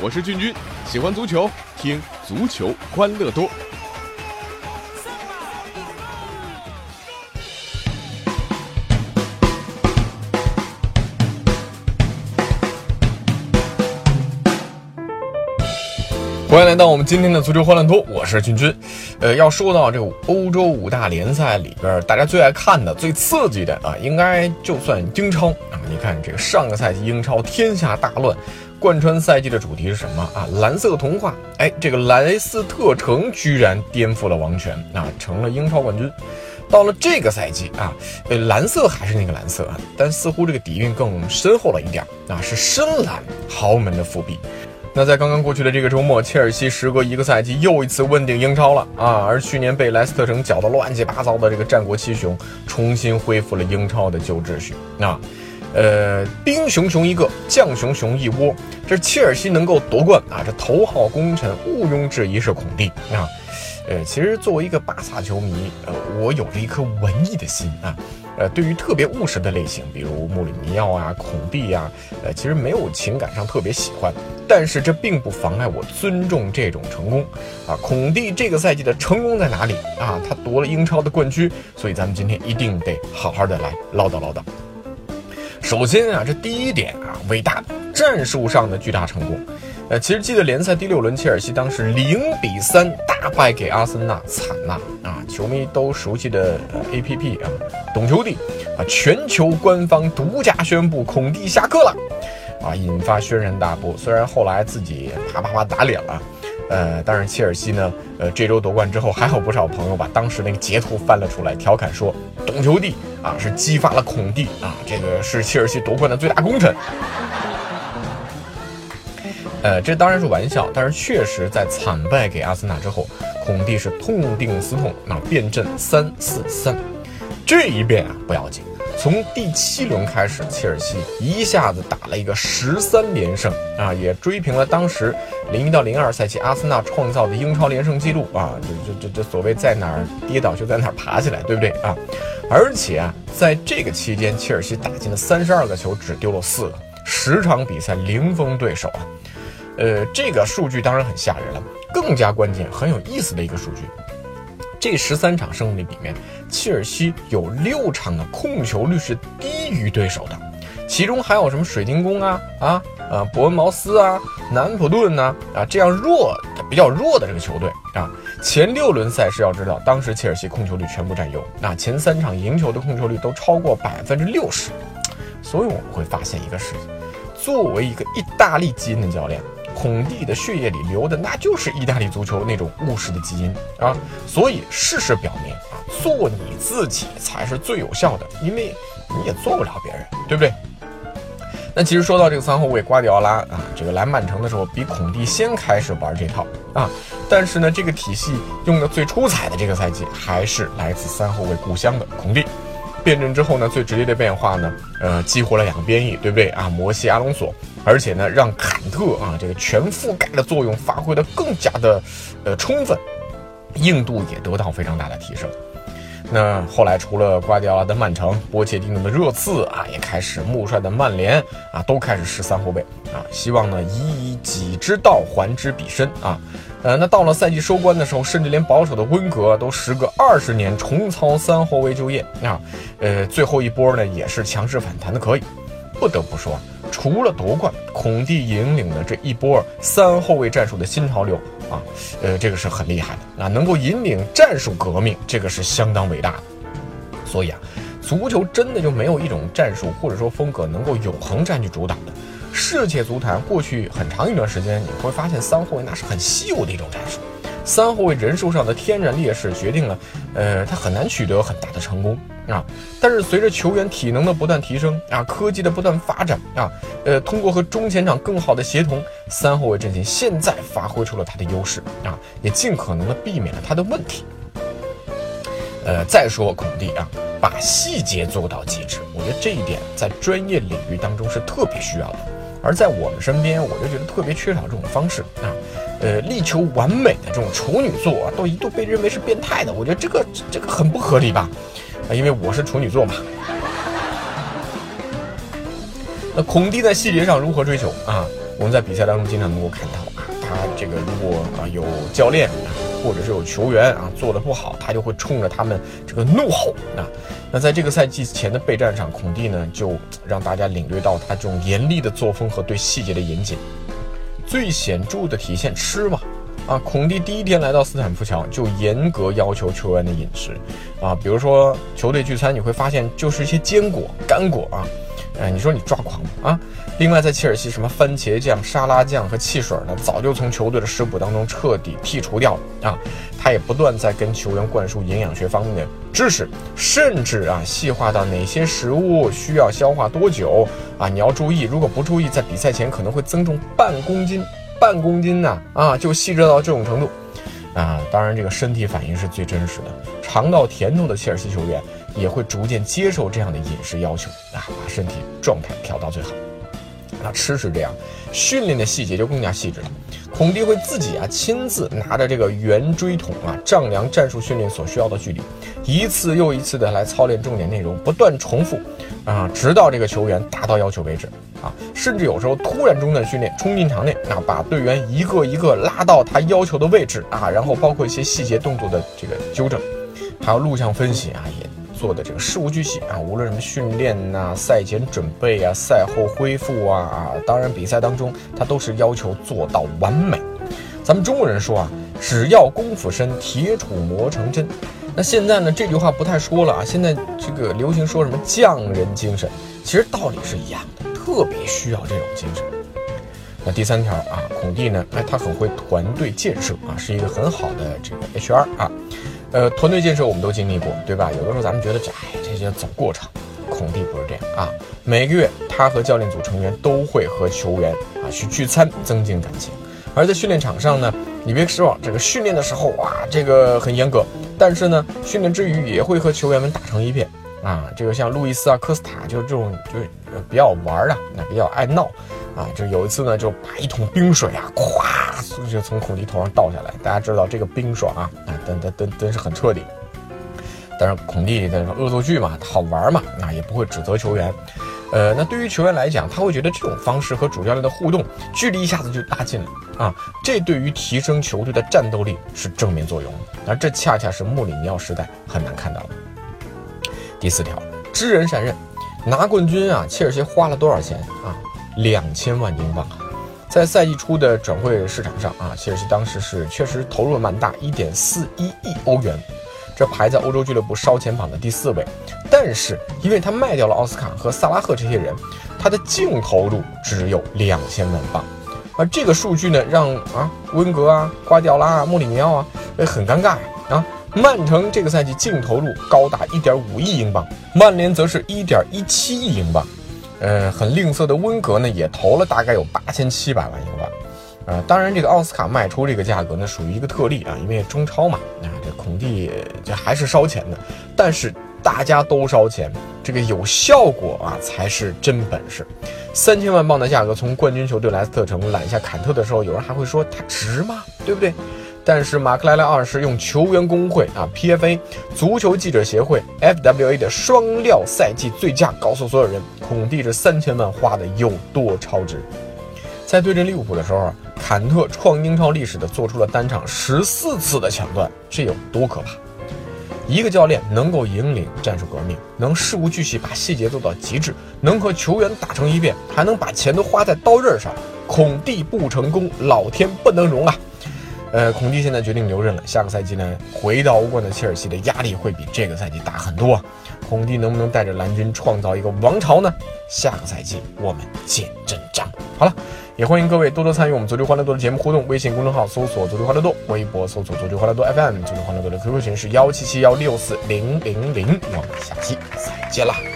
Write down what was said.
我是俊君，喜欢足球，听足球欢乐多。欢迎来到我们今天的足球欢乐多，我是俊君。呃，要说到这个欧洲五大联赛里边，大家最爱看的、最刺激的啊，应该就算英超啊。你看这个上个赛季英超天下大乱，贯穿赛季的主题是什么啊？蓝色童话。哎，这个莱斯特城居然颠覆了王权啊，成了英超冠军。到了这个赛季啊，呃，蓝色还是那个蓝色啊，但似乎这个底蕴更深厚了一点啊，是深蓝豪门的伏笔。那在刚刚过去的这个周末，切尔西时隔一个赛季又一次问鼎英超了啊！而去年被莱斯特城搅得乱七八糟的这个战国七雄，重新恢复了英超的旧秩序啊！呃，兵熊熊一个，将熊熊一窝，这切尔西能够夺冠啊！这头号功臣毋庸置疑是孔蒂啊！呃，其实作为一个巴萨球迷，呃，我有着一颗文艺的心啊。呃，对于特别务实的类型，比如穆里尼奥啊、孔蒂呀，呃，其实没有情感上特别喜欢，但是这并不妨碍我尊重这种成功啊。孔蒂这个赛季的成功在哪里啊？他夺了英超的冠军，所以咱们今天一定得好好的来唠叨唠叨。首先啊，这第一点啊，伟大战术上的巨大成功。呃，其实记得联赛第六轮，切尔西当时零比三大败给阿森纳，惨呐啊！球迷都熟悉的 A P P 啊，懂球帝啊，全球官方独家宣布孔蒂下课了啊，引发轩然大波。虽然后来自己啪啪啪打脸了，呃，但是切尔西呢，呃，这周夺冠之后，还有不少朋友把当时那个截图翻了出来，调侃说，懂球帝啊是激发了孔蒂啊，这个是切尔西夺冠的最大功臣。呃，这当然是玩笑，但是确实在惨败给阿森纳之后，孔蒂是痛定思痛，那变阵三四三，这一变啊不要紧，从第七轮开始，切尔西一下子打了一个十三连胜啊，也追平了当时零一到零二赛季阿森纳创造的英超连胜记录啊，这这这这所谓在哪儿跌倒就在哪儿爬起来，对不对啊？而且啊，在这个期间，切尔西打进了三十二个球，只丢了四个，十场比赛零封对手啊。呃，这个数据当然很吓人了。更加关键、很有意思的一个数据，这十三场胜利里面，切尔西有六场的控球率是低于对手的，其中还有什么水晶宫啊、啊、呃伯恩茅斯啊、南普顿呐啊这样弱、比较弱的这个球队啊。前六轮赛事要知道，当时切尔西控球率全部占优，那前三场赢球的控球率都超过百分之六十。所以我们会发现一个事情：作为一个意大利基因的教练。孔蒂的血液里流的那就是意大利足球那种务实的基因啊，所以事实表明啊，做你自己才是最有效的，因为你也做不了别人，对不对？那其实说到这个三后卫瓜迪奥拉啊，这个来曼城的时候比孔蒂先开始玩这套啊，但是呢，这个体系用的最出彩的这个赛季还是来自三后卫故乡的孔蒂。辩证之后呢，最直接的变化呢，呃，激活了两个边翼，对不对啊？摩西、阿隆索，而且呢，让坎特啊这个全覆盖的作用发挥的更加的呃充分，硬度也得到非常大的提升。那后来除了瓜迪奥拉的曼城，波切蒂诺的热刺啊，也开始穆帅的曼联啊，都开始试三后卫啊，希望呢以己之道还之彼身啊。呃，那到了赛季收官的时候，甚至连保守的温格都时隔二十年重操三后卫就业啊。呃，最后一波呢也是强势反弹的，可以。不得不说，除了夺冠，孔蒂引领的这一波三后卫战术的新潮流啊，呃，这个是很厉害的啊，能够引领战术革命，这个是相当伟大的。所以啊，足球真的就没有一种战术或者说风格能够永恒占据主导的。世界足坛过去很长一段时间，你会发现三后卫那是很稀有的一种战术。三后卫人数上的天然劣势决定了，呃，他很难取得很大的成功啊。但是随着球员体能的不断提升啊，科技的不断发展啊，呃，通过和中前场更好的协同，三后卫阵型现在发挥出了他的优势啊，也尽可能的避免了他的问题。呃，再说孔蒂啊，把细节做到极致，我觉得这一点在专业领域当中是特别需要的。而在我们身边，我就觉得特别缺少这种方式啊，呃，力求完美的这种处女座啊，都一度被认为是变态的。我觉得这个这个很不合理吧？啊，因为我是处女座嘛。那孔蒂在细节上如何追求啊？我们在比赛当中经常能够看到啊，他这个如果啊有教练啊，或者是有球员啊做的不好，他就会冲着他们这个怒吼啊。那在这个赛季前的备战上，孔蒂呢就让大家领略到他这种严厉的作风和对细节的严谨。最显著的体现吃嘛，啊，孔蒂第一天来到斯坦福桥就严格要求球员的饮食啊，比如说球队聚餐，你会发现就是一些坚果、干果啊。哎，你说你抓狂吗？啊！另外，在切尔西，什么番茄酱、沙拉酱和汽水呢，早就从球队的食谱当中彻底剔除掉了啊！他也不断在跟球员灌输营养学方面的知识，甚至啊，细化到哪些食物需要消化多久啊，你要注意，如果不注意，在比赛前可能会增重半公斤，半公斤呢啊，就细致到这种程度啊！当然，这个身体反应是最真实的，尝到甜头的切尔西球员。也会逐渐接受这样的饮食要求啊，把身体状态调到最好。那吃是这样，训练的细节就更加细致了。孔蒂会自己啊亲自拿着这个圆锥筒啊丈量战术训练所需要的距离，一次又一次的来操练重点内容，不断重复啊，直到这个球员达到要求为止啊。甚至有时候突然中断训练，冲进场内啊，把队员一个一个拉到他要求的位置啊，然后包括一些细节动作的这个纠正，还有录像分析啊。做的这个事无巨细啊，无论什么训练呐、赛前准备啊、赛后恢复啊啊，当然比赛当中他都是要求做到完美。咱们中国人说啊，只要功夫深，铁杵磨成针。那现在呢，这句话不太说了啊，现在这个流行说什么匠人精神，其实道理是一样的，特别需要这种精神。第三条啊，孔蒂呢，哎，他很会团队建设啊，是一个很好的这个 HR 啊。呃，团队建设我们都经历过，对吧？有的时候咱们觉得这，哎，这些走过场。孔蒂不是这样啊，每个月他和教练组成员都会和球员啊去聚餐，增进感情。而在训练场上呢，你别失望，这个训练的时候哇，这个很严格，但是呢，训练之余也会和球员们打成一片啊。这个像路易斯啊、科斯塔，就是这种就是比较玩啊，那比较爱闹。啊，就有一次呢，就把一桶冰水啊，咵就从孔蒂头上倒下来。大家知道这个冰爽啊，啊，真真真真是很彻底。但是孔蒂的恶作剧嘛，好玩嘛，那也不会指责球员。呃，那对于球员来讲，他会觉得这种方式和主教练的互动距离一下子就拉近了啊，这对于提升球队的战斗力是正面作用。而这恰恰是穆里尼奥时代很难看到的。第四条，知人善任，拿冠军啊，切尔西花了多少钱啊？两千万英镑，在赛季初的转会市场上啊，切尔西当时是确实投入了蛮大，一点四一亿欧元，这排在欧洲俱乐部烧钱榜的第四位。但是因为他卖掉了奥斯卡和萨拉赫这些人，他的净投入只有两千万镑。而这个数据呢，让啊温格啊、瓜迪奥拉啊、穆里尼奥啊，也很尴尬啊。曼城这个赛季净投入高达一点五亿英镑，曼联则是一点一七亿英镑。呃，很吝啬的温格呢，也投了大概有八千七百万英镑，呃，当然这个奥斯卡卖出这个价格呢，属于一个特例啊，因为中超嘛，啊，这孔蒂这还是烧钱的，但是大家都烧钱，这个有效果啊才是真本事。三千万镑的价格从冠军球队莱斯特城揽下坎特的时候，有人还会说他值吗？对不对？但是马克莱莱二世用球员工会啊、PFA、足球记者协会、FWA 的双料赛季最佳，告诉所有人，孔蒂这三千万花的有多超值。在对阵利物浦的时候，坎特创英超历史的做出了单场十四次的抢断，这有多可怕？一个教练能够引领战术革命，能事无巨细把细节做到极致，能和球员打成一片，还能把钱都花在刀刃上。孔蒂不成功，老天不能容啊！呃，孔蒂现在决定留任了。下个赛季呢，回到欧冠的切尔西的压力会比这个赛季大很多。孔蒂能不能带着蓝军创造一个王朝呢？下个赛季我们见真章。好了，也欢迎各位多多参与我们足球欢乐多的节目互动。微信公众号搜索“足球欢乐多”，微博搜索“足球欢乐多 FM”，足球欢乐多的 QQ 群是幺七七幺六四零零零。我们下期再见了。